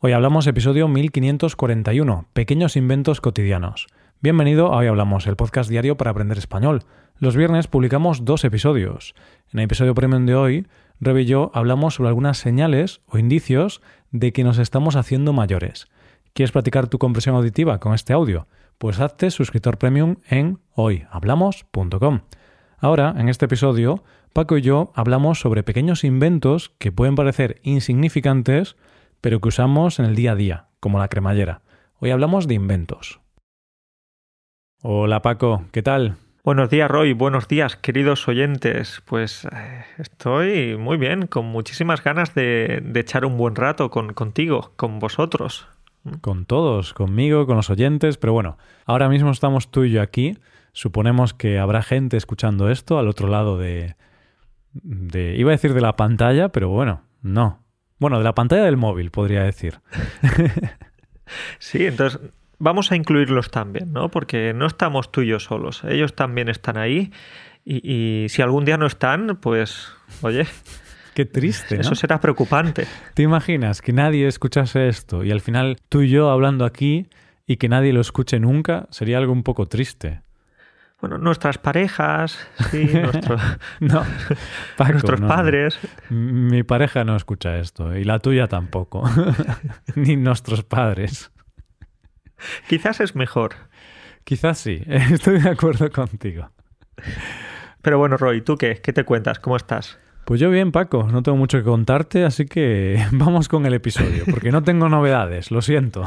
Hoy hablamos episodio 1541, Pequeños Inventos Cotidianos. Bienvenido a Hoy Hablamos, el podcast diario para aprender español. Los viernes publicamos dos episodios. En el episodio premium de hoy, Rebe y yo hablamos sobre algunas señales o indicios de que nos estamos haciendo mayores. ¿Quieres practicar tu compresión auditiva con este audio? Pues hazte suscriptor premium en hoyhablamos.com. Ahora, en este episodio, Paco y yo hablamos sobre pequeños inventos que pueden parecer insignificantes, pero que usamos en el día a día, como la cremallera. Hoy hablamos de inventos. Hola Paco, ¿qué tal? Buenos días Roy, buenos días queridos oyentes. Pues eh, estoy muy bien, con muchísimas ganas de, echar un buen rato con, contigo, con vosotros. Con todos, conmigo, con los oyentes, pero bueno, ahora mismo estamos tú y yo aquí. Suponemos que habrá gente escuchando esto al otro lado de... de iba a decir de la pantalla, pero bueno, no, bueno, de la pantalla del móvil, podría decir. sí, entonces vamos a incluirlos también, ¿no? Porque no estamos tú y yo solos. Ellos también están ahí. Y, si algún día no están, pues, oye. Qué triste. ¿no? Eso será preocupante. ¿Te imaginas que nadie escuchase esto y al final tú y yo hablando aquí y que nadie lo escuche nunca? Sería algo un poco triste bueno, nuestras parejas, sí, no, nuestros padres. Mi pareja no escucha esto y la tuya tampoco, ni nuestros padres. Quizás es mejor. Quizás sí, estoy de acuerdo contigo. Pero bueno, Roy, ¿tú qué? ¿Qué te cuentas? ¿Cómo estás? Pues yo bien, Paco, no tengo mucho que contarte, así que vamos con el episodio, porque no tengo novedades, lo siento.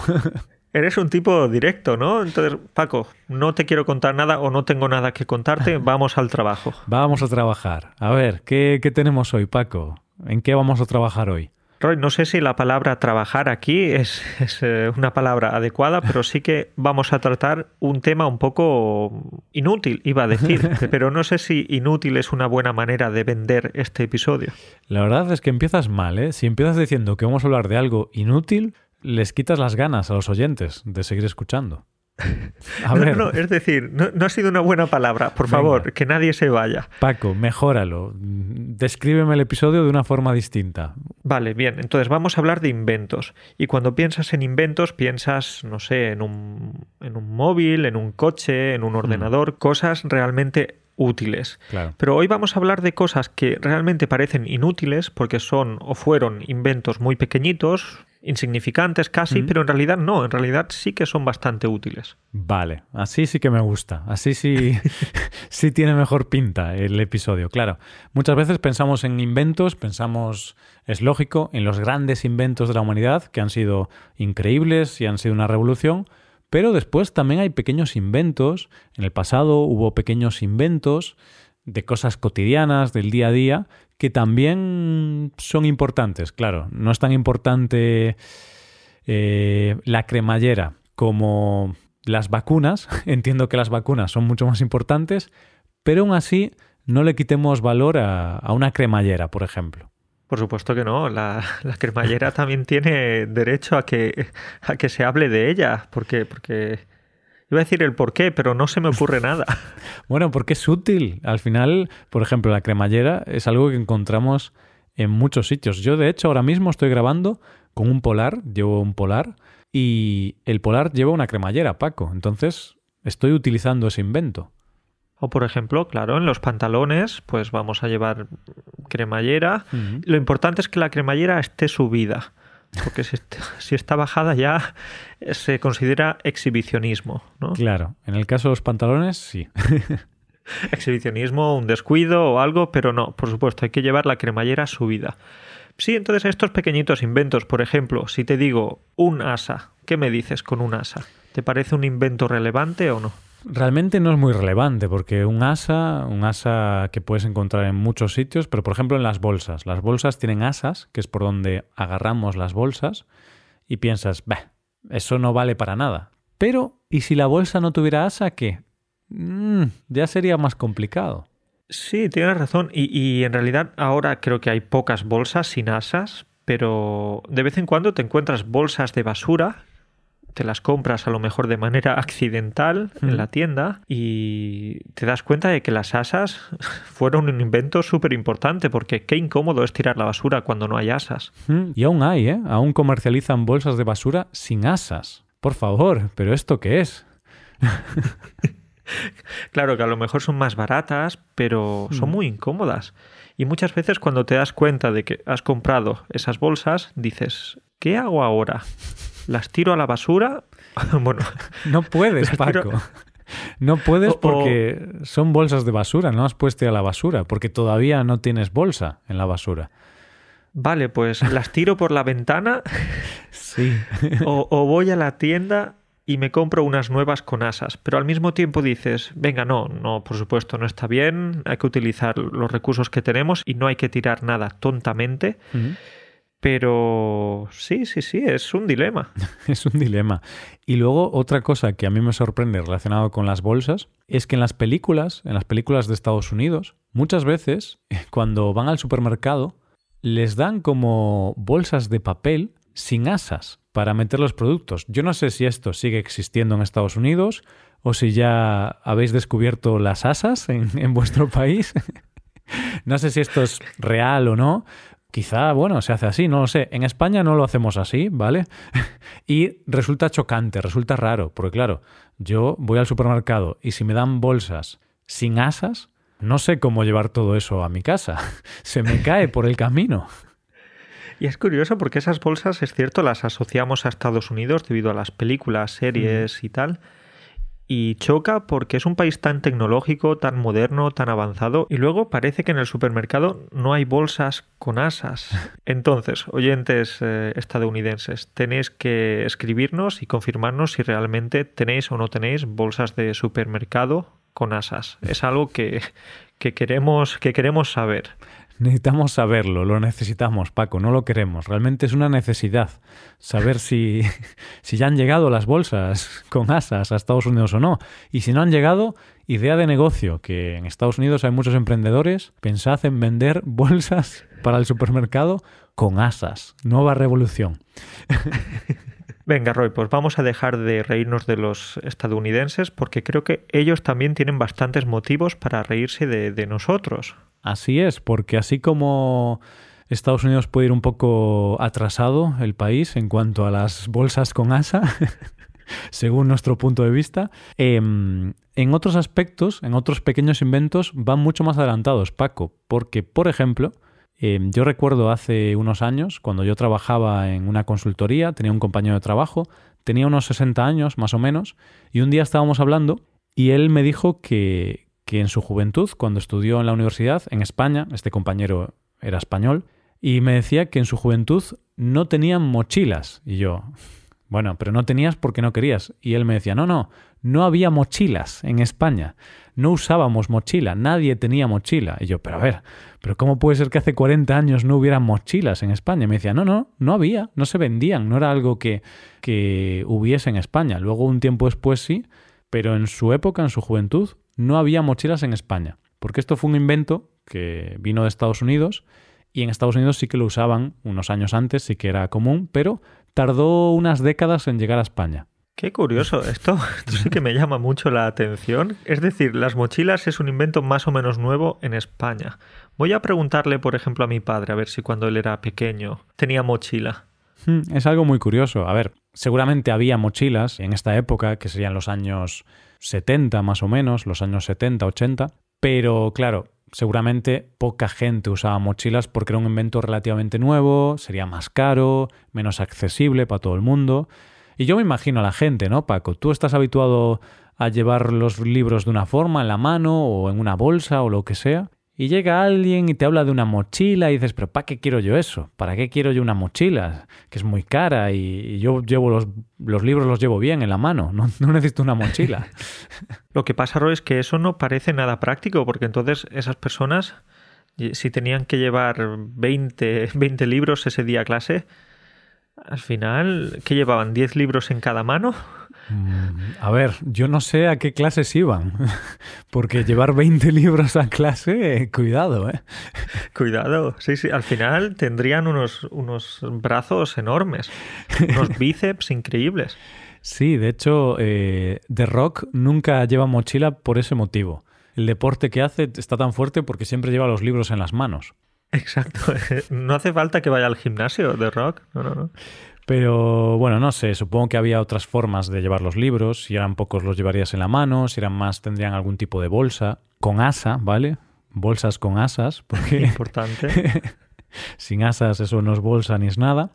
Eres un tipo directo, ¿no? Entonces, Paco, no te quiero contar nada o no tengo nada que contarte, vamos al trabajo. Vamos a trabajar. A ver, ¿qué, tenemos hoy, Paco? ¿En qué vamos a trabajar hoy? Roy, no sé si la palabra trabajar aquí es, eh, una palabra adecuada, pero sí que vamos a tratar un tema un poco inútil, iba a decir, pero no sé si inútil es una buena manera de vender este episodio. La verdad es que empiezas mal, ¿eh? Si empiezas diciendo que vamos a hablar de algo inútil, les quitas las ganas a los oyentes de seguir escuchando. A ver. No, es decir, no, ha sido una buena palabra. Por favor, que nadie se vaya. Paco, mejóralo. Descríbeme el episodio de una forma distinta. Vale, bien. Entonces vamos a hablar de inventos. Y cuando piensas en inventos, piensas, no sé, en un, en un móvil, en un coche, en un mm. ordenador, cosas realmente útiles. Pero hoy vamos a hablar de cosas que realmente parecen inútiles porque son o fueron inventos muy pequeñitos, insignificantes casi, pero en realidad no, en realidad sí que son bastante útiles. Vale, así sí que me gusta, así sí, sí tiene mejor pinta el episodio, claro. Muchas veces pensamos en inventos, pensamos, es lógico, en los grandes inventos de la humanidad que han sido increíbles y han sido una revolución, pero después también hay pequeños inventos, en el pasado hubo pequeños inventos de cosas cotidianas, del día a día, que también son importantes. Claro, no es tan importante eh, la cremallera como las vacunas. Entiendo que las vacunas son mucho más importantes, pero aún así no le quitemos valor a, una cremallera, por ejemplo. Por supuesto que no. La, cremallera también tiene derecho a que, a que se hable de ella, porque, porque Iba a decir el por qué, pero no se me ocurre nada. bueno, porque es útil. Al final, por ejemplo, la cremallera es algo que encontramos en muchos sitios. Yo, de hecho, ahora mismo estoy grabando con un polar, llevo un polar, y el polar lleva una cremallera, Paco. Entonces, estoy utilizando ese invento. O por ejemplo, claro, en los pantalones, pues vamos a llevar cremallera. Lo importante es que la cremallera esté subida porque si está, bajada ya se considera exhibicionismo, ¿no? Claro, en el caso de los pantalones, sí. exhibicionismo, un descuido o algo, pero no, por supuesto, hay que llevar la cremallera subida. Sí, entonces estos pequeñitos inventos, por ejemplo, si te digo un asa, ¿qué me dices con un asa? ¿Te parece un invento relevante o no? Realmente no es muy relevante porque un asa, un asa que puedes encontrar en muchos sitios, pero por ejemplo en las bolsas. Las bolsas tienen asas, que es por donde agarramos las bolsas, y piensas, bah, eso no vale para nada. Pero, ¿y si la bolsa no tuviera asa, qué? Mm, ya sería más complicado. Sí, tienes razón. Y, y en realidad ahora creo que hay pocas bolsas sin asas, pero de vez en cuando te encuentras bolsas de basura te las compras a lo mejor de manera accidental en la tienda y te das cuenta de que las asas fueron un invento súper importante porque qué incómodo es tirar la basura cuando no hay asas. Y aún hay, ¿eh? Aún comercializan bolsas de basura sin asas. Por favor, ¿pero esto qué es? claro que a lo mejor son más baratas, pero son muy incómodas. Y muchas veces cuando te das cuenta de que has comprado esas bolsas, dices, ¿qué hago ahora? ¿Las tiro a la basura? bueno. No puedes, Paco. No puedes porque son bolsas de basura, no has puesto a la basura, porque todavía no tienes bolsa en la basura. Vale, pues las tiro por la ventana. Sí. o, o, voy a la tienda y me compro unas nuevas con asas. Pero al mismo tiempo dices, venga, no, no, por supuesto, no está bien, hay que utilizar los recursos que tenemos y no hay que tirar nada tontamente. Pero sí, sí, sí, es un dilema. es un dilema. Y luego otra cosa que a mí me sorprende relacionado con las bolsas es que en las películas, en las películas de Estados Unidos, muchas veces cuando van al supermercado les dan como bolsas de papel sin asas para meter los productos. Yo no sé si esto sigue existiendo en Estados Unidos o si ya habéis descubierto las asas en, vuestro país. no sé si esto es real o no. Quizá, bueno, se hace así, no lo sé. En España no lo hacemos así, ¿vale? y resulta chocante, resulta raro, porque claro, yo voy al supermercado y si me dan bolsas sin asas, no sé cómo llevar todo eso a mi casa. se me cae por el camino. Y es curioso porque esas bolsas, es cierto, las asociamos a Estados Unidos debido a las películas, series y tal. Y choca porque es un país tan tecnológico, tan moderno, tan avanzado. Y luego parece que en el supermercado no hay bolsas con asas. Entonces, oyentes eh, estadounidenses, tenéis que escribirnos y confirmarnos si realmente tenéis o no tenéis bolsas de supermercado con asas. Es algo que, que queremos, que queremos saber. Necesitamos saberlo, lo necesitamos, Paco, no lo queremos. Realmente es una necesidad saber si, si ya han llegado las bolsas con asas a Estados Unidos o no. Y si no han llegado, idea de negocio, que en Estados Unidos hay muchos emprendedores, pensad en vender bolsas para el supermercado con asas. Nueva revolución. Venga, Roy, pues vamos a dejar de reírnos de los estadounidenses porque creo que ellos también tienen bastantes motivos para reírse de, nosotros. Así es, porque así como Estados Unidos puede ir un poco atrasado el país en cuanto a las bolsas con asa, según nuestro punto de vista, em, en otros aspectos, en otros pequeños inventos, van mucho más adelantados, Paco, porque, por ejemplo, em, yo recuerdo hace unos años, cuando yo trabajaba en una consultoría, tenía un compañero de trabajo, tenía unos 60 años más o menos, y un día estábamos hablando y él me dijo que, que en su juventud, cuando estudió en la universidad en España, este compañero era español, y me decía que en su juventud no tenían mochilas. Y yo, bueno, pero no tenías porque no querías. Y él me decía, no, no, no había mochilas en España. No usábamos mochila, nadie tenía mochila. Y yo, pero a ver, pero ¿cómo puede ser que hace 40 años no hubiera mochilas en España? Y me decía, no, no, no había, no se vendían, no era algo que, que hubiese en España. Luego, un tiempo después sí, pero en su época, en su juventud, no había mochilas en España, porque esto fue un invento que vino de Estados Unidos y en Estados Unidos sí que lo usaban unos años antes, sí que era común, pero tardó unas décadas en llegar a España. Qué curioso, esto, sí que me llama mucho la atención. Es decir, las mochilas es un invento más o menos nuevo en España. Voy a preguntarle, por ejemplo, a mi padre, a ver si cuando él era pequeño tenía mochila. Hmm, es algo muy curioso. A ver, seguramente había mochilas en esta época, que serían los años 70 más o menos, los años 70, 80, pero claro, seguramente poca gente usaba mochilas porque era un invento relativamente nuevo, sería más caro, menos accesible para todo el mundo. Y yo me imagino a la gente, ¿no, Paco? Tú estás habituado a llevar los libros de una forma, en la mano o en una bolsa o lo que sea, y llega alguien y te habla de una mochila y dices, pero ¿para qué quiero yo eso? ¿Para qué quiero yo una mochila? Que es muy cara y yo llevo los, los libros, los llevo bien en la mano, no, necesito una mochila. Lo que pasa, Roy, es que eso no parece nada práctico, porque entonces esas personas, si tenían que llevar 20, 20 libros ese día a clase, al final, ¿qué llevaban? ¿10 libros en cada mano? Mm, a ver, yo no sé a qué clases iban, porque llevar 20 libros a clase, cuidado, ¿eh? Cuidado, sí, sí, al final tendrían unos, unos brazos enormes, unos bíceps increíbles. Sí, de hecho, eh, The Rock nunca lleva mochila por ese motivo. El deporte que hace está tan fuerte porque siempre lleva los libros en las manos. Exacto. No hace falta que vaya al gimnasio The Rock. No, no, no. Pero bueno, no sé, supongo que había otras formas de llevar los libros. Si eran pocos los llevarías en la mano, si eran más tendrían algún tipo de bolsa. Con asa, ¿vale? Bolsas con asas, porque... Importante. sin asas eso no es bolsa ni es nada.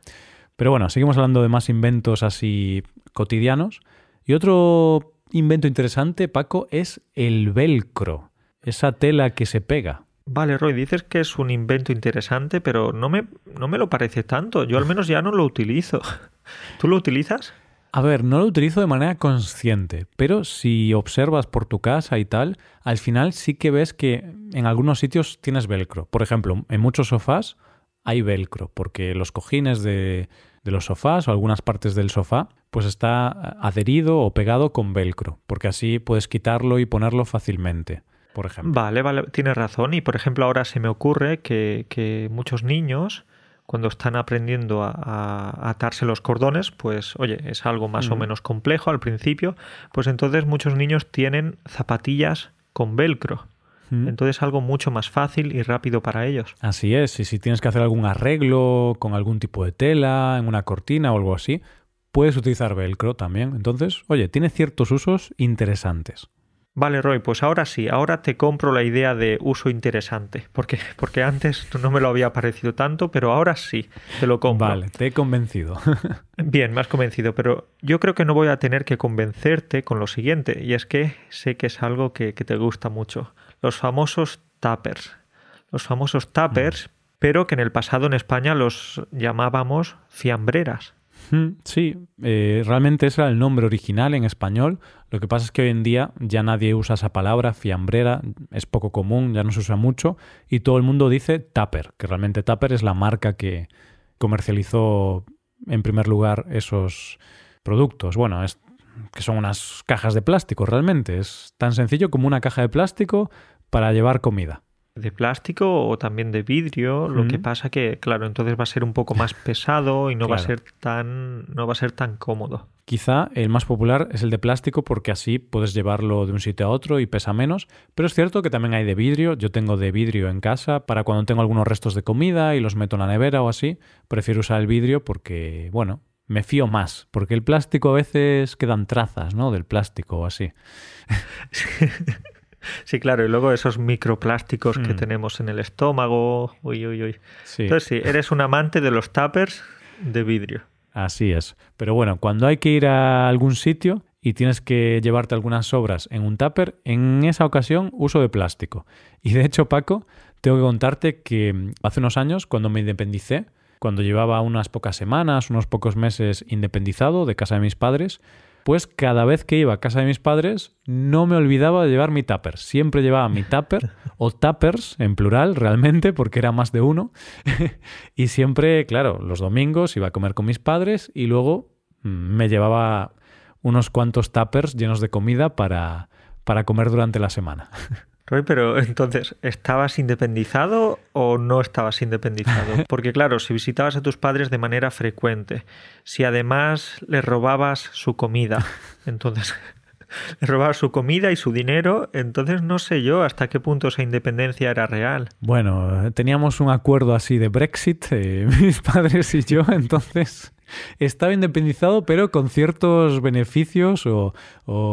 Pero bueno, seguimos hablando de más inventos así cotidianos. Y otro invento interesante, Paco, es el velcro. Esa tela que se pega. Vale, Roy, dices que es un invento interesante, pero no me, no me lo parece tanto. Yo al menos ya no lo utilizo. ¿Tú lo utilizas? A ver, no lo utilizo de manera consciente, pero si observas por tu casa y tal, al final sí que ves que en algunos sitios tienes velcro. Por ejemplo, en muchos sofás hay velcro, porque los cojines de, de los sofás o algunas partes del sofá, pues está adherido o pegado con velcro, porque así puedes quitarlo y ponerlo fácilmente por ejemplo. Vale, vale, tienes razón. Y por ejemplo, ahora se me ocurre que, muchos niños, cuando están aprendiendo a, atarse los cordones, pues oye, es algo más o menos complejo al principio, pues entonces muchos niños tienen zapatillas con velcro. Entonces algo mucho más fácil y rápido para ellos. Así es, y si tienes que hacer algún arreglo con algún tipo de tela, en una cortina o algo así, puedes utilizar velcro también. Entonces, oye, tiene ciertos usos interesantes. Vale, Roy, pues ahora sí, ahora te compro la idea de uso interesante, porque, porque antes no me lo había parecido tanto, pero ahora sí, te lo compro. Vale, te he convencido. Bien, me has convencido, pero yo creo que no voy a tener que convencerte con lo siguiente, y es que sé que es algo que, te gusta mucho, los famosos tappers. Los famosos tappers, mm. pero que en el pasado en España los llamábamos fiambreras. Sí, eh, realmente ese era el nombre original en español. Lo que pasa es que hoy en día ya nadie usa esa palabra, fiambrera, es poco común, ya no se usa mucho, y todo el mundo dice Tupper, que realmente Tupper es la marca que comercializó en primer lugar esos productos. Bueno, es que son unas cajas de plástico realmente, es tan sencillo como una caja de plástico para llevar comida de plástico o también de vidrio, lo que pasa que, claro, entonces va a ser un poco más pesado y no va a ser tan no va a ser tan cómodo. Quizá el más popular es el de plástico porque así puedes llevarlo de un sitio a otro y pesa menos, pero es cierto que también hay de vidrio, yo tengo de vidrio en casa para cuando tengo algunos restos de comida y los meto en la nevera o así, prefiero usar el vidrio porque, bueno, me fío más, porque el plástico a veces quedan trazas, ¿no? Del plástico o así. Sí, claro, y luego esos microplásticos que mm. tenemos en el estómago. Uy, uy, uy. Entonces, sí, eres un amante de los tuppers de vidrio. Así es. Pero bueno, cuando hay que ir a algún sitio y tienes que llevarte algunas sobras en un tupper, en esa ocasión uso de plástico. Y de hecho, Paco, tengo que contarte que hace unos años, cuando me independicé, cuando llevaba unas pocas semanas, unos pocos meses independizado de casa de mis padres, pues cada vez que iba a casa de mis padres no me olvidaba de llevar mi tupper. Siempre llevaba mi tupper o tuppers en plural realmente porque era más de uno. y siempre, claro, los domingos iba a comer con mis padres y luego mm, me llevaba unos cuantos tuppers llenos de comida para, para comer durante la semana. Roy, pero entonces, ¿estabas independizado o no estabas independizado? Porque claro, si visitabas a tus padres de manera frecuente, si además les robabas su comida, entonces les robabas su comida y su dinero, entonces no sé yo hasta qué punto esa independencia era real. Bueno, teníamos un acuerdo así de Brexit, eh, mis padres y yo, entonces estaba independizado, pero con ciertos beneficios o,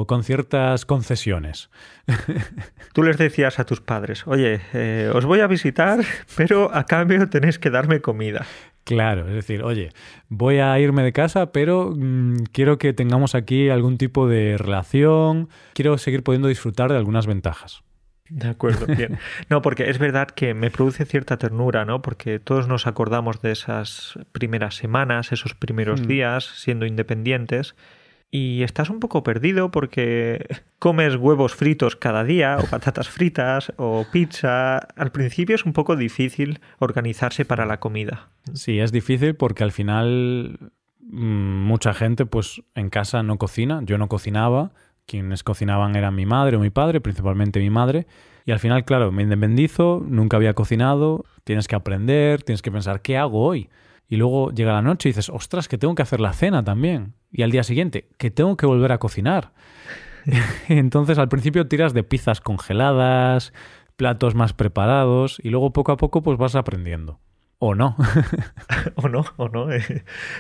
con ciertas concesiones. Tú les decías a tus padres, oye, eh, os voy a visitar, pero a cambio tenéis que darme comida. Claro, es decir, oye, voy a irme de casa, pero mm, quiero que tengamos aquí algún tipo de relación, quiero seguir pudiendo disfrutar de algunas ventajas. De acuerdo, bien. No, porque es verdad que me produce cierta ternura, ¿no? Porque todos nos acordamos de esas primeras semanas, esos primeros mm. días siendo independientes y estás un poco perdido porque comes huevos fritos cada día o patatas fritas o pizza. Al principio es un poco difícil organizarse para la comida. Sí, es difícil porque al final mm, mucha gente pues en casa no cocina, yo no cocinaba, quienes cocinaban eran mi madre o mi padre, principalmente mi madre. Y al final, claro, me independizo, nunca había cocinado, tienes que aprender, tienes que pensar, ¿qué hago hoy? Y luego llega la noche y dices, ostras, que tengo que hacer la cena también. Y al día siguiente, que tengo que volver a cocinar. Entonces al principio tiras de pizzas congeladas, platos más preparados y luego poco a poco pues vas aprendiendo. O no. o no, o no.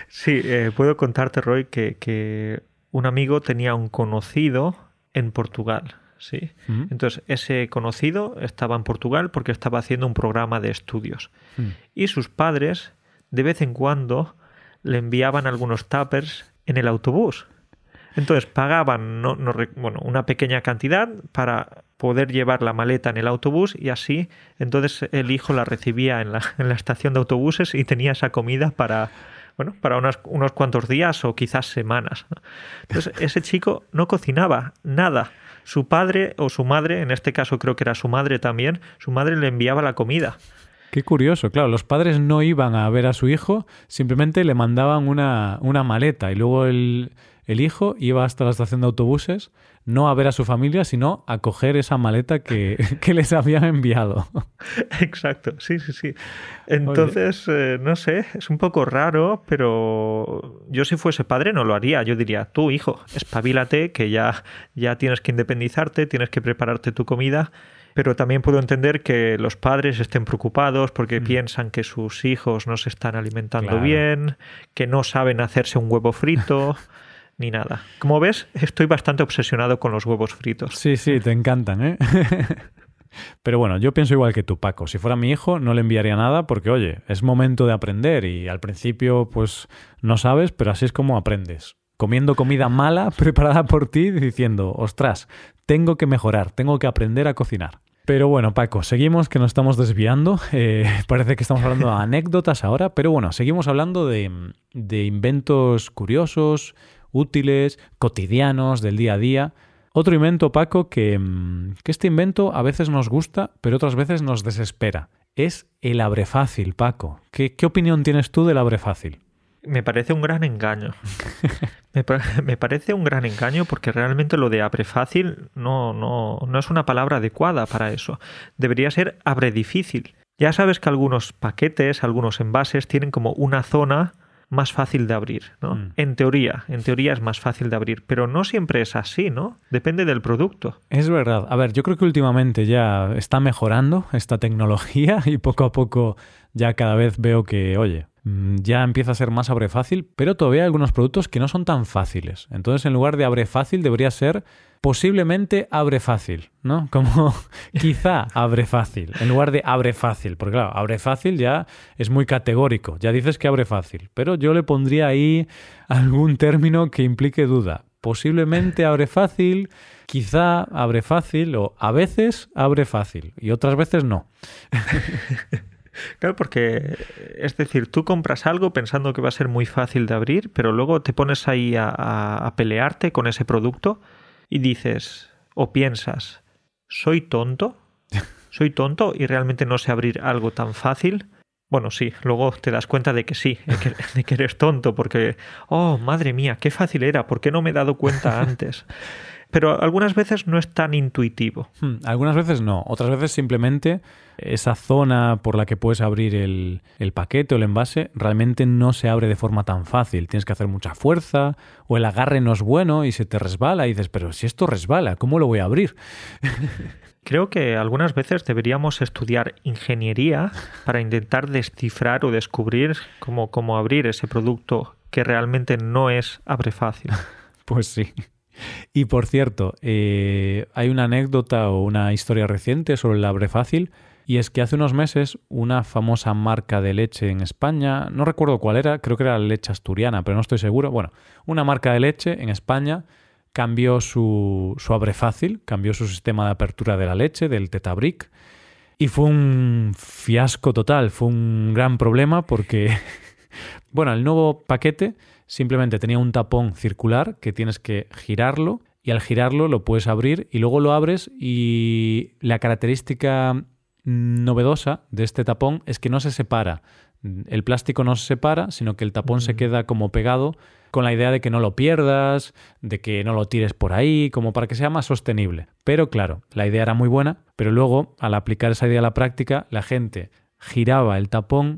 sí, eh, puedo contarte, Roy, que, que, un amigo tenía un conocido en Portugal. ¿sí? Entonces, ese conocido estaba en Portugal porque estaba haciendo un programa de estudios. Mm. Y sus padres, de vez en cuando, le enviaban algunos tuppers en el autobús. Entonces pagaban no, bueno, una pequeña cantidad para poder llevar la maleta en el autobús y así entonces el hijo la recibía en la, en la estación de autobuses y tenía esa comida para, bueno, para unos, unos cuantos días o quizás semanas. Entonces ese chico no cocinaba nada. Su padre o su madre, en este caso creo que era su madre también, su madre le enviaba la comida. Qué curioso, claro, los padres no iban a ver a su hijo, simplemente le mandaban una, una maleta y luego el, el hijo iba hasta la estación de autobuses no a ver a su familia, sino a coger esa maleta que, les habían enviado. Exacto, sí, sí, sí. Entonces, eh, no sé, es un poco raro, pero yo si fuese padre no lo haría. Yo diría, tú, hijo, espabilate, que ya, ya tienes que independizarte, tienes que prepararte tu comida. Pero también puedo entender que los padres estén preocupados porque mm. piensan que sus hijos no se están alimentando bien, que no saben hacerse un huevo frito. ni nada. Como ves, estoy bastante obsesionado con los huevos fritos. Sí, sí, te encantan, ¿eh? Pero bueno, yo pienso igual que tú, Paco. Si fuera mi hijo, no le enviaría nada porque, oye, es momento de aprender y al principio, pues, no sabes, pero así es como aprendes. Comiendo comida mala preparada por ti diciendo, ostras, tengo que mejorar, tengo que aprender a cocinar. Pero bueno, Paco, seguimos que nos estamos desviando. Eh, parece que estamos hablando de anécdotas ahora, pero bueno, seguimos hablando de, de inventos curiosos, útiles, cotidianos, del día a día. Otro invento, Paco, que, mm, que este invento a veces nos gusta, pero otras veces nos desespera. Es el abre fácil, Paco. ¿Qué, qué opinión tienes tú del abre fácil? Me parece un gran engaño. me, me, parece un gran engaño porque realmente lo de abre fácil no, no, no es una palabra adecuada para eso. Debería ser abre difícil. Ya sabes que algunos paquetes, algunos envases tienen como una zona más fácil de abrir, ¿no? Mm. En teoría, en teoría es más fácil de abrir, pero no siempre es así, ¿no? Depende del producto. Es verdad. A ver, yo creo que últimamente ya está mejorando esta tecnología y poco a poco ya cada vez veo que, oye, ya empieza a ser más abre fácil, pero todavía hay algunos productos que no son tan fáciles. Entonces, en lugar de abre fácil, debería ser posiblemente abre fácil, ¿no? Como quizá abre fácil, en lugar de abre fácil, porque claro, abre fácil ya es muy categórico, ya dices que abre fácil, pero yo le pondría ahí algún término que implique duda. Posiblemente abre fácil, quizá abre fácil o a veces abre fácil y otras veces no. Claro, porque es decir, tú compras algo pensando que va a ser muy fácil de abrir, pero luego te pones ahí a, a pelearte con ese producto y dices o piensas, ¿soy tonto? ¿Soy tonto y realmente no sé abrir algo tan fácil? Bueno, sí, luego te das cuenta de que sí, de que, eres tonto, porque, oh, madre mía, qué fácil era, ¿por qué no me he dado cuenta antes? Pero algunas veces no es tan intuitivo. Hmm, algunas veces no, otras veces simplemente esa zona por la que puedes abrir el, paquete o el envase realmente no se abre de forma tan fácil. Tienes que hacer mucha fuerza o el agarre no es bueno y se te resbala y dices, pero si esto resbala, ¿cómo lo voy a abrir? Creo que algunas veces deberíamos estudiar ingeniería para intentar descifrar o descubrir cómo, cómo abrir ese producto que realmente no es abre fácil. Pues sí. Y por cierto, eh, hay una anécdota o una historia reciente sobre el abre fácil. Y es que hace unos meses una famosa marca de leche en España, no recuerdo cuál era, creo que era la leche asturiana, pero no estoy seguro. Bueno, una marca de leche en España cambió su, su abre fácil, cambió su sistema de apertura de la leche, del Tetabric, y fue un fiasco total, fue un gran problema porque, bueno, el nuevo paquete simplemente tenía un tapón circular que tienes que girarlo y al girarlo lo puedes abrir y luego lo abres y la característica novedosa de este tapón es que no se separa. El plástico no se separa, sino que el tapón se queda como pegado con la idea de que no lo pierdas, de que no lo tires por ahí, como para que sea más sostenible. Pero claro, la idea era muy buena, pero luego al aplicar esa idea a la práctica, la gente giraba el tapón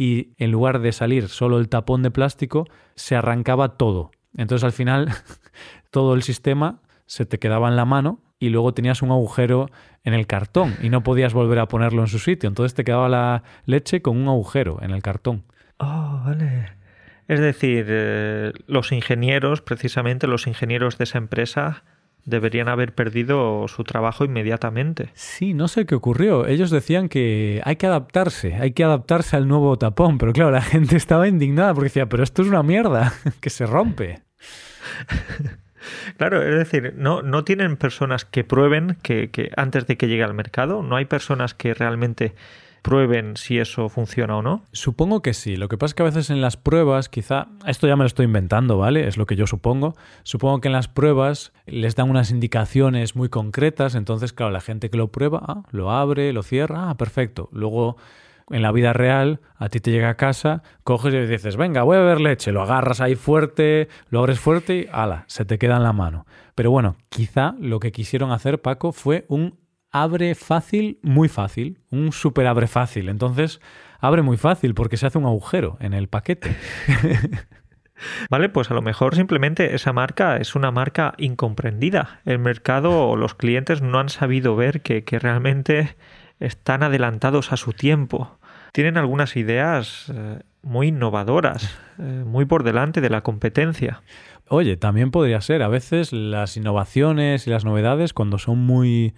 y en lugar de salir solo el tapón de plástico, se arrancaba todo. Entonces al final todo el sistema se te quedaba en la mano y luego tenías un agujero en el cartón y no podías volver a ponerlo en su sitio. Entonces te quedaba la leche con un agujero en el cartón. Oh, vale. Es decir, eh, los ingenieros, precisamente los ingenieros de esa empresa, deberían haber perdido su trabajo inmediatamente. Sí, no sé qué ocurrió. Ellos decían que hay que adaptarse, hay que adaptarse al nuevo tapón, pero claro, la gente estaba indignada porque decía, pero esto es una mierda, que se rompe. Claro, es decir, no, no tienen personas que prueben que, que antes de que llegue al mercado, no hay personas que realmente prueben si eso funciona o no? Supongo que sí. Lo que pasa es que a veces en las pruebas, quizá, esto ya me lo estoy inventando, ¿vale? Es lo que yo supongo. Supongo que en las pruebas les dan unas indicaciones muy concretas, entonces, claro, la gente que lo prueba, ah, lo abre, lo cierra, ah, perfecto. Luego en la vida real, a ti te llega a casa, coges y dices, venga, voy a beber leche, lo agarras ahí fuerte, lo abres fuerte y ala, se te queda en la mano. Pero bueno, quizá lo que quisieron hacer, Paco, fue un abre fácil, muy fácil, un super abre fácil. Entonces, abre muy fácil porque se hace un agujero en el paquete. Vale, pues a lo mejor simplemente esa marca es una marca incomprendida. El mercado o los clientes no han sabido ver que, realmente están adelantados a su tiempo. Tienen algunas ideas eh, muy innovadoras, eh, muy por delante de la competencia. Oye, también podría ser. A veces las innovaciones y las novedades, cuando son muy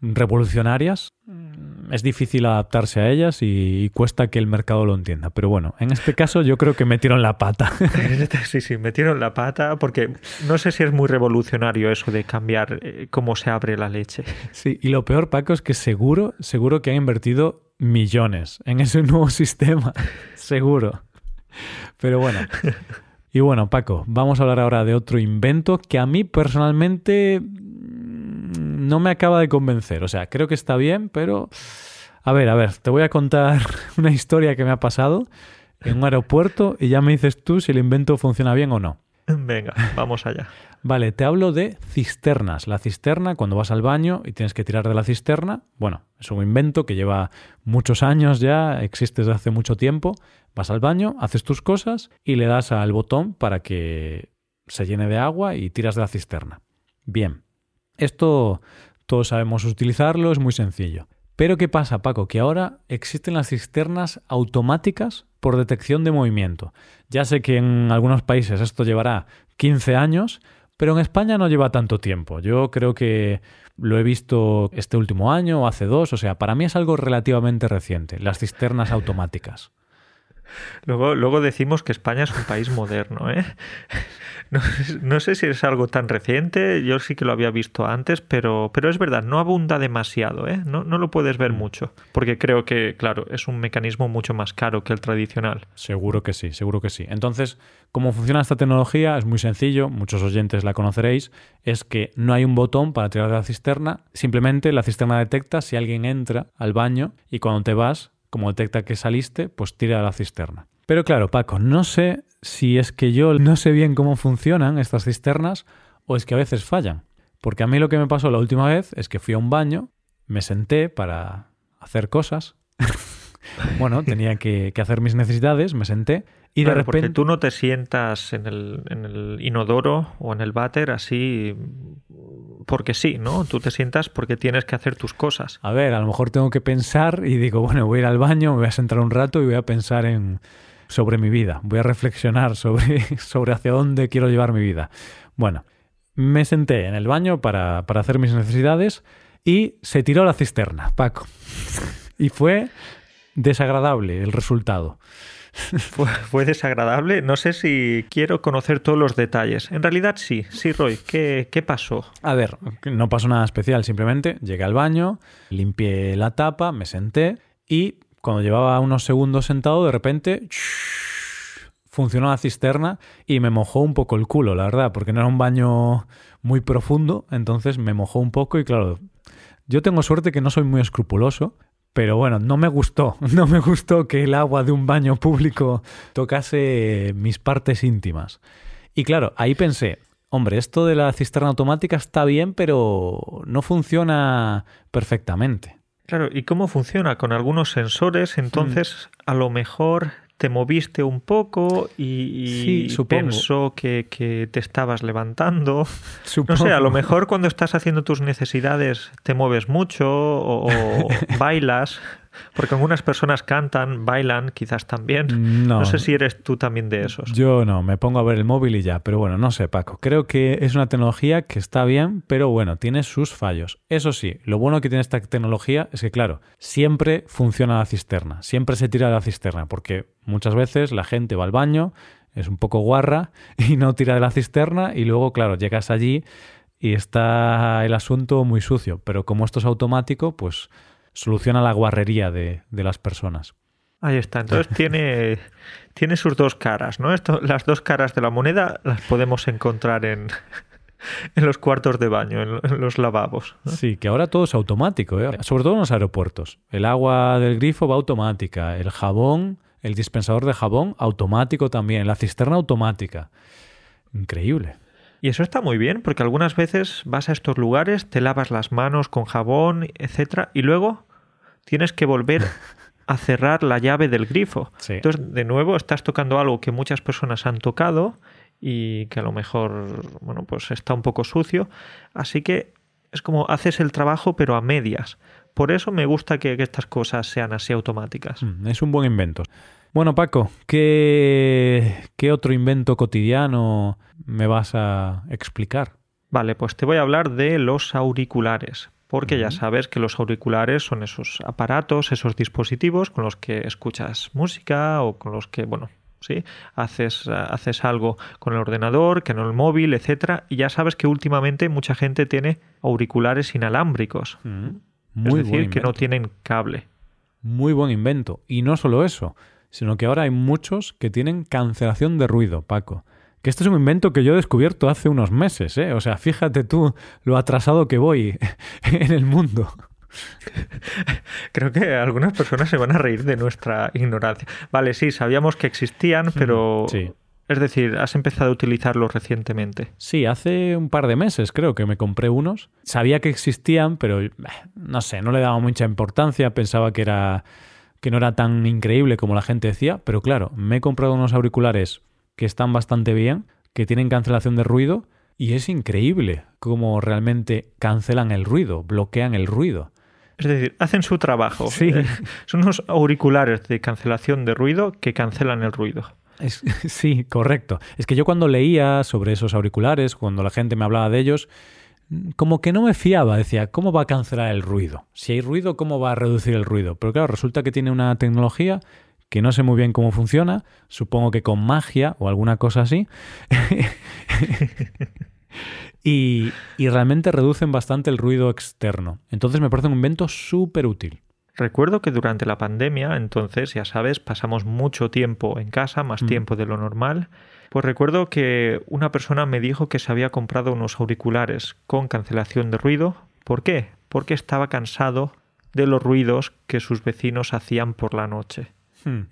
revolucionarias, mm, es difícil adaptarse a ellas y, cuesta que el mercado lo entienda. Pero bueno, en este caso yo creo que metieron la pata. Sí, sí, metieron la pata porque no sé si es muy revolucionario eso de cambiar eh, cómo se abre la leche. Sí, y lo peor, Paco, es que seguro, seguro que han invertido millones en ese nuevo sistema. seguro. Pero bueno. Y bueno, Paco, vamos a hablar ahora de otro invento que a mí personalmente no me acaba de convencer. O sea, creo que está bien, pero... A ver, a ver, te voy a contar una historia que me ha pasado en un aeropuerto y ya me dices tú si el invento funciona bien o no. Venga, vamos allá. Vale, te hablo de cisternas. La cisterna, cuando vas al baño y tienes que tirar de la cisterna, bueno, es un invento que lleva muchos años ya, existe desde hace mucho tiempo. Vas al baño, haces tus cosas y le das al botón para que se llene de agua y tiras de la cisterna. Bien, esto todos sabemos utilizarlo, es muy sencillo. Pero ¿qué pasa, Paco? Que ahora existen las cisternas automáticas por detección de movimiento. Ya sé que en algunos países esto llevará 15 años, pero en España no lleva tanto tiempo. Yo creo que lo he visto este último año o hace dos, o sea, para mí es algo relativamente reciente, las cisternas automáticas. Luego, luego decimos que España es un país moderno, ¿eh? No, sé si es algo tan reciente, yo sí que lo había visto antes, pero, pero es verdad, no abunda demasiado, ¿eh? No, no lo puedes ver mm. mucho, porque creo que, claro, es un mecanismo mucho más caro que el tradicional. Seguro que sí, seguro que sí. Entonces, ¿cómo funciona esta tecnología? Es muy sencillo, muchos oyentes la conoceréis, es que no hay un botón para tirar de la cisterna, simplemente la cisterna detecta si alguien entra al baño y cuando te vas como detecta que saliste, pues tira a la cisterna. Pero claro, Paco, no sé si es que yo no sé bien cómo funcionan estas cisternas o es que a veces fallan. Porque a mí lo que me pasó la última vez es que fui a un baño, me senté para hacer cosas. bueno, tenía que, hacer mis necesidades, me senté y de repente... Porque tú no te sientas en el, en el inodoro o en el váter así porque sí, ¿no? Tú te sientas porque tienes que hacer tus cosas. A ver, a lo mejor tengo que pensar y digo, bueno, voy a ir al baño, me voy a sentar un rato y voy a pensar en sobre mi vida, voy a reflexionar sobre, sobre hacia dónde quiero llevar mi vida. Bueno, me senté en el baño para, para hacer mis necesidades y se tiró la cisterna, Paco. Y fue desagradable el resultado. Fue, desagradable. No sé si quiero conocer todos los detalles. En realidad sí, sí, Roy. ¿Qué, ¿Qué, pasó? A ver, no pasó nada especial. Simplemente llegué al baño, limpié la tapa, me senté y cuando llevaba unos segundos sentado, de repente funcionó la cisterna y me mojó un poco el culo, la verdad, porque no era un baño muy profundo, entonces me mojó un poco y claro, yo tengo suerte que no soy muy escrupuloso, pero bueno, no me gustó, no me gustó que el agua de un baño público tocase mis partes íntimas. Y claro, ahí pensé, hombre, esto de la cisterna automática está bien, pero no funciona perfectamente. Claro, ¿y cómo funciona? Con algunos sensores, entonces mm. a lo mejor te moviste un poco y, pensó que, te estabas levantando. No sé, a lo mejor cuando estás haciendo tus necesidades te mueves mucho o bailas. Porque algunas personas cantan, bailan, quizás también. No, sé si eres tú también de esos. Yo no, me pongo a ver el móvil y ya. Pero bueno, no sé, Paco. Creo que es una tecnología que está bien, pero bueno, tiene sus fallos. Eso sí, lo bueno que tiene esta tecnología es que, claro, siempre funciona la cisterna. Siempre se tira de la cisterna. Porque muchas veces la gente va al baño, es un poco guarra y no tira de la cisterna y luego, claro, llegas allí y está el asunto muy sucio. Pero como esto es automático, pues soluciona la guarrería de, las personas. Ahí está. Entonces tiene, tiene sus dos caras, ¿no? Esto, las dos caras de la moneda las podemos encontrar en, en los cuartos de baño, en, los lavabos. Sí, que ahora todo es automático, ¿eh? sobre todo en los aeropuertos. El agua del grifo va automática, el jabón, el dispensador de jabón automático también, la cisterna automática. Increíble. Y eso está muy bien, porque algunas veces vas a estos lugares, te lavas las manos con jabón, etcétera, y luego tienes que volver a cerrar la llave del grifo. Entonces, de nuevo, estás tocando algo que muchas personas han tocado y que a lo mejor, bueno, pues está un poco sucio. Así que es como haces el trabajo pero a medias. Por eso me gusta que, estas cosas sean así automáticas. Mm, es un buen invento. Bueno, Paco, ¿qué, ¿qué otro invento cotidiano me vas a explicar? Vale, pues te voy a hablar de los auriculares porque ya sabes que los auriculares son esos aparatos, esos dispositivos con los que escuchas música o con los que, bueno, sí, haces, haces algo con el ordenador, que no el móvil, etcétera, y ya sabes que últimamente mucha gente tiene auriculares inalámbricos. Muy es decir, que no tienen cable. Muy buen invento. Y no solo eso, sino que ahora hay muchos que tienen cancelación de ruido, Paco que este es un invento que yo he descubierto hace unos meses, ¿eh? O sea, fíjate tú lo atrasado que voy en el mundo. Creo que algunas personas se van a reír de nuestra ignorancia. Vale, sí, sabíamos que existían, pero... Sí. Es decir, has empezado a utilizarlos recientemente. Sí, hace un par de meses creo que me compré unos. Sabía que existían, pero eh, no sé, no le daba mucha importancia. Pensaba que era que no era tan increíble como la gente decía. Pero claro, me he comprado unos auriculares que están bastante bien, que tienen cancelación de ruido y es increíble cómo realmente cancelan el ruido, bloquean el ruido. Es decir, hacen su trabajo. Sí. Son unos auriculares de cancelación de ruido que cancelan el ruido. sí, correcto. Es que yo cuando leía sobre esos auriculares, cuando la gente me hablaba de ellos, como que no me fiaba, decía, ¿cómo va a cancelar el ruido? Si hay ruido, ¿cómo va a reducir el ruido? Pero claro, resulta que tiene una tecnología que no sé muy bien cómo funciona, supongo que con magia o alguna cosa así. y, realmente reducen bastante el ruido externo. Entonces me parece un invento súper útil. Recuerdo que durante la pandemia, entonces, ya sabes, pasamos mucho tiempo en casa, más mm. tiempo de lo normal. Pues recuerdo que una persona me dijo que se había comprado unos auriculares con cancelación de ruido. ¿Por qué? Porque estaba cansado de los ruidos que sus vecinos hacían por la noche. Hmm.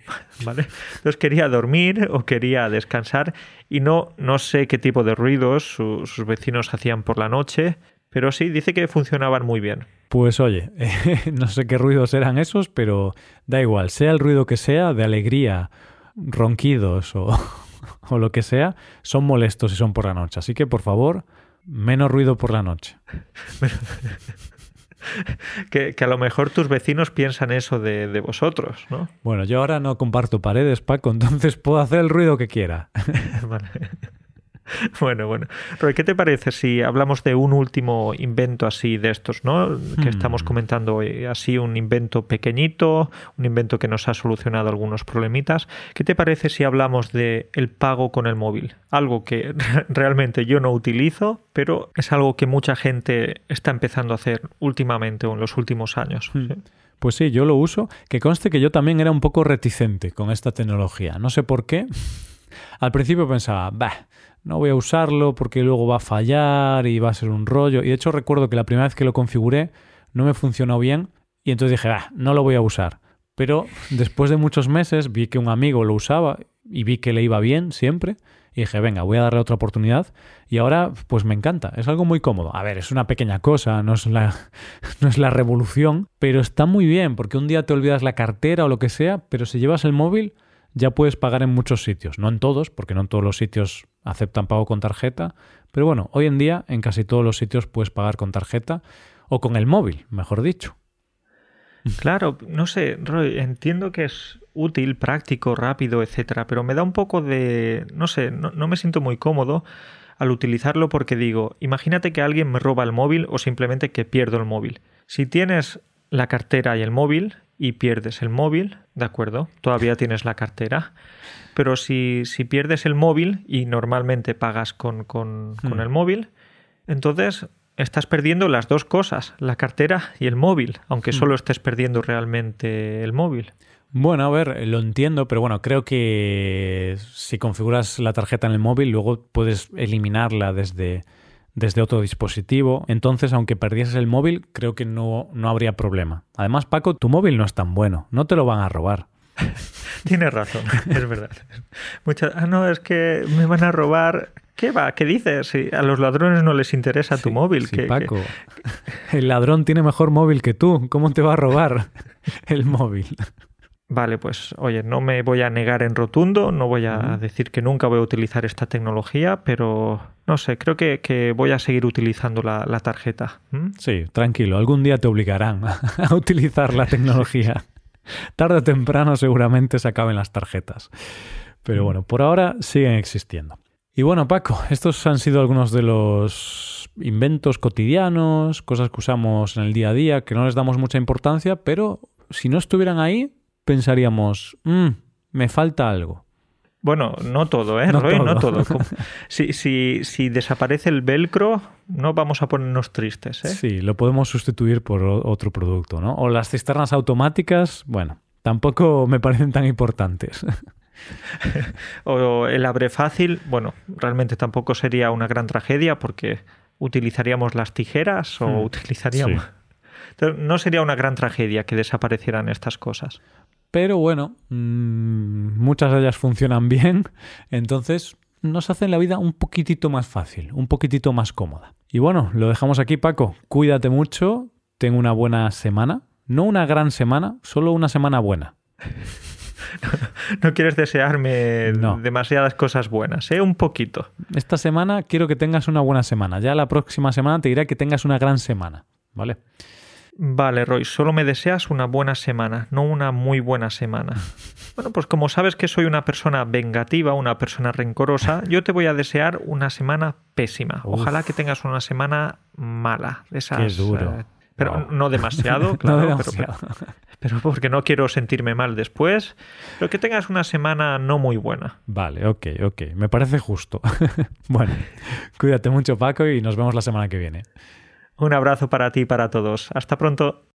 ¿Vale? Entonces quería dormir o quería descansar y no, no sé qué tipo de ruidos sus vecinos hacían por la noche, pero sí dice que funcionaban muy bien. Pues oye, no sé qué ruidos eran esos, pero da igual, sea el ruido que sea, de alegría, ronquidos o, o lo que sea, son molestos si son por la noche. Así que por favor, menos ruido por la noche. que, a lo mejor tus vecinos piensan eso de, vosotros, ¿no? Bueno, yo ahora no comparto paredes, Paco, entonces puedo hacer el ruido que quiera. Bueno, bueno. Roy, ¿qué te parece si hablamos de un último invento así de estos, ¿no? Que estamos hmm. comentando hoy, así un invento pequeñito, un invento que nos ha solucionado algunos problemitas. ¿Qué te parece si hablamos de el pago con el móvil? Algo que realmente yo no utilizo, pero es algo que mucha gente está empezando a hacer últimamente o en los últimos años. Hmm. Pues sí, yo lo uso. Que conste que yo también era un poco reticente con esta tecnología. No sé por qué. Al principio pensaba, bah, no voy a usarlo porque luego va a fallar y va a ser un rollo. Y de hecho recuerdo que la primera vez que lo configuré no me funcionó bien y entonces dije, ah, no lo voy a usar. Pero después de muchos meses vi que un amigo lo usaba y vi que le iba bien siempre. Y dije, venga, voy a darle otra oportunidad. Y ahora, pues me encanta. Es algo muy cómodo. A ver, es una pequeña cosa, no es la, no es la revolución, pero está muy bien porque un día te olvidas la cartera o lo que sea, pero si llevas el móvil, ya puedes pagar en muchos sitios. No en todos, porque no en todos los sitios aceptan pago con tarjeta. Pero bueno, hoy en día en casi todos los sitios puedes pagar con tarjeta o con el móvil, mejor dicho. Claro, no sé, Roy, entiendo que es útil, práctico, rápido, etcétera, pero me da un poco de. no sé, no, no me siento muy cómodo al utilizarlo porque digo, imagínate que alguien me roba el móvil o simplemente que pierdo el móvil. Si tienes la cartera y el móvil y pierdes el móvil, ¿de acuerdo? Todavía tienes la cartera. Pero si, si pierdes el móvil y normalmente pagas con, con, con hmm. el móvil, entonces estás perdiendo las dos cosas, la cartera y el móvil, aunque hmm. solo estés perdiendo realmente el móvil. Bueno, a ver, lo entiendo, pero bueno, creo que si configuras la tarjeta en el móvil, luego puedes eliminarla desde, desde otro dispositivo. Entonces, aunque perdieses el móvil, creo que no, no habría problema. Además, Paco, tu móvil no es tan bueno, no te lo van a robar. Tienes razón, es verdad. ah, no, es que me van a robar. ¿Qué va? ¿Qué dices? Si a los ladrones no les interesa tu móvil. Sí, Paco, el ladrón tiene mejor móvil que tú. ¿Cómo te va a robar el móvil? Vale, pues oye, no me voy a negar en rotundo, no voy a decir que nunca voy a utilizar esta tecnología, pero no sé, creo que, voy a seguir utilizando la, tarjeta. Sí, tranquilo, algún día te obligarán a utilizar la tecnología. Tarde o temprano seguramente se acaben las tarjetas. Pero bueno, por ahora siguen existiendo. Y bueno, Paco, estos han sido algunos de los inventos cotidianos, cosas que usamos en el día a día, que no les damos mucha importancia, pero si no estuvieran ahí, pensaríamos, mm, me falta algo. Bueno, no todo, ¿eh? No todo. No todo. Si, si, si, desaparece el velcro, no vamos a ponernos tristes, ¿eh? Sí, lo podemos sustituir por otro producto, ¿no? O las cisternas automáticas, bueno, tampoco me parecen tan importantes. o el abre fácil, bueno, realmente tampoco sería una gran tragedia porque utilizaríamos las tijeras o hmm, utilizaríamos... no sería una gran tragedia que desaparecieran estas cosas. Pero bueno, mm, muchas de ellas funcionan bien, entonces nos hacen la vida un poquitito más fácil, un poquitito más cómoda. Y bueno, lo dejamos aquí, Paco. Cuídate mucho, ten una buena semana. No una gran semana, solo una semana buena. no quieres desearme demasiadas cosas buenas, ¿eh? Un poquito. Esta semana quiero que tengas una buena semana. Ya la próxima semana te diré que tengas una gran semana, ¿vale? Vale, Roy, solo me deseas una buena semana, no una muy buena semana. Bueno, pues como sabes que soy una persona vengativa, una persona rencorosa, yo te voy a desear una semana pésima. Ojalá que tengas una semana mala. Esas, Qué duro. Eh, pero no demasiado, claro. Pero, porque no quiero sentirme mal después. Pero que tengas una semana no muy buena. Vale, ok, ok. Me parece justo. bueno, cuídate mucho, Paco, y nos vemos la semana que viene. Un abrazo para ti y para todos. Hasta pronto.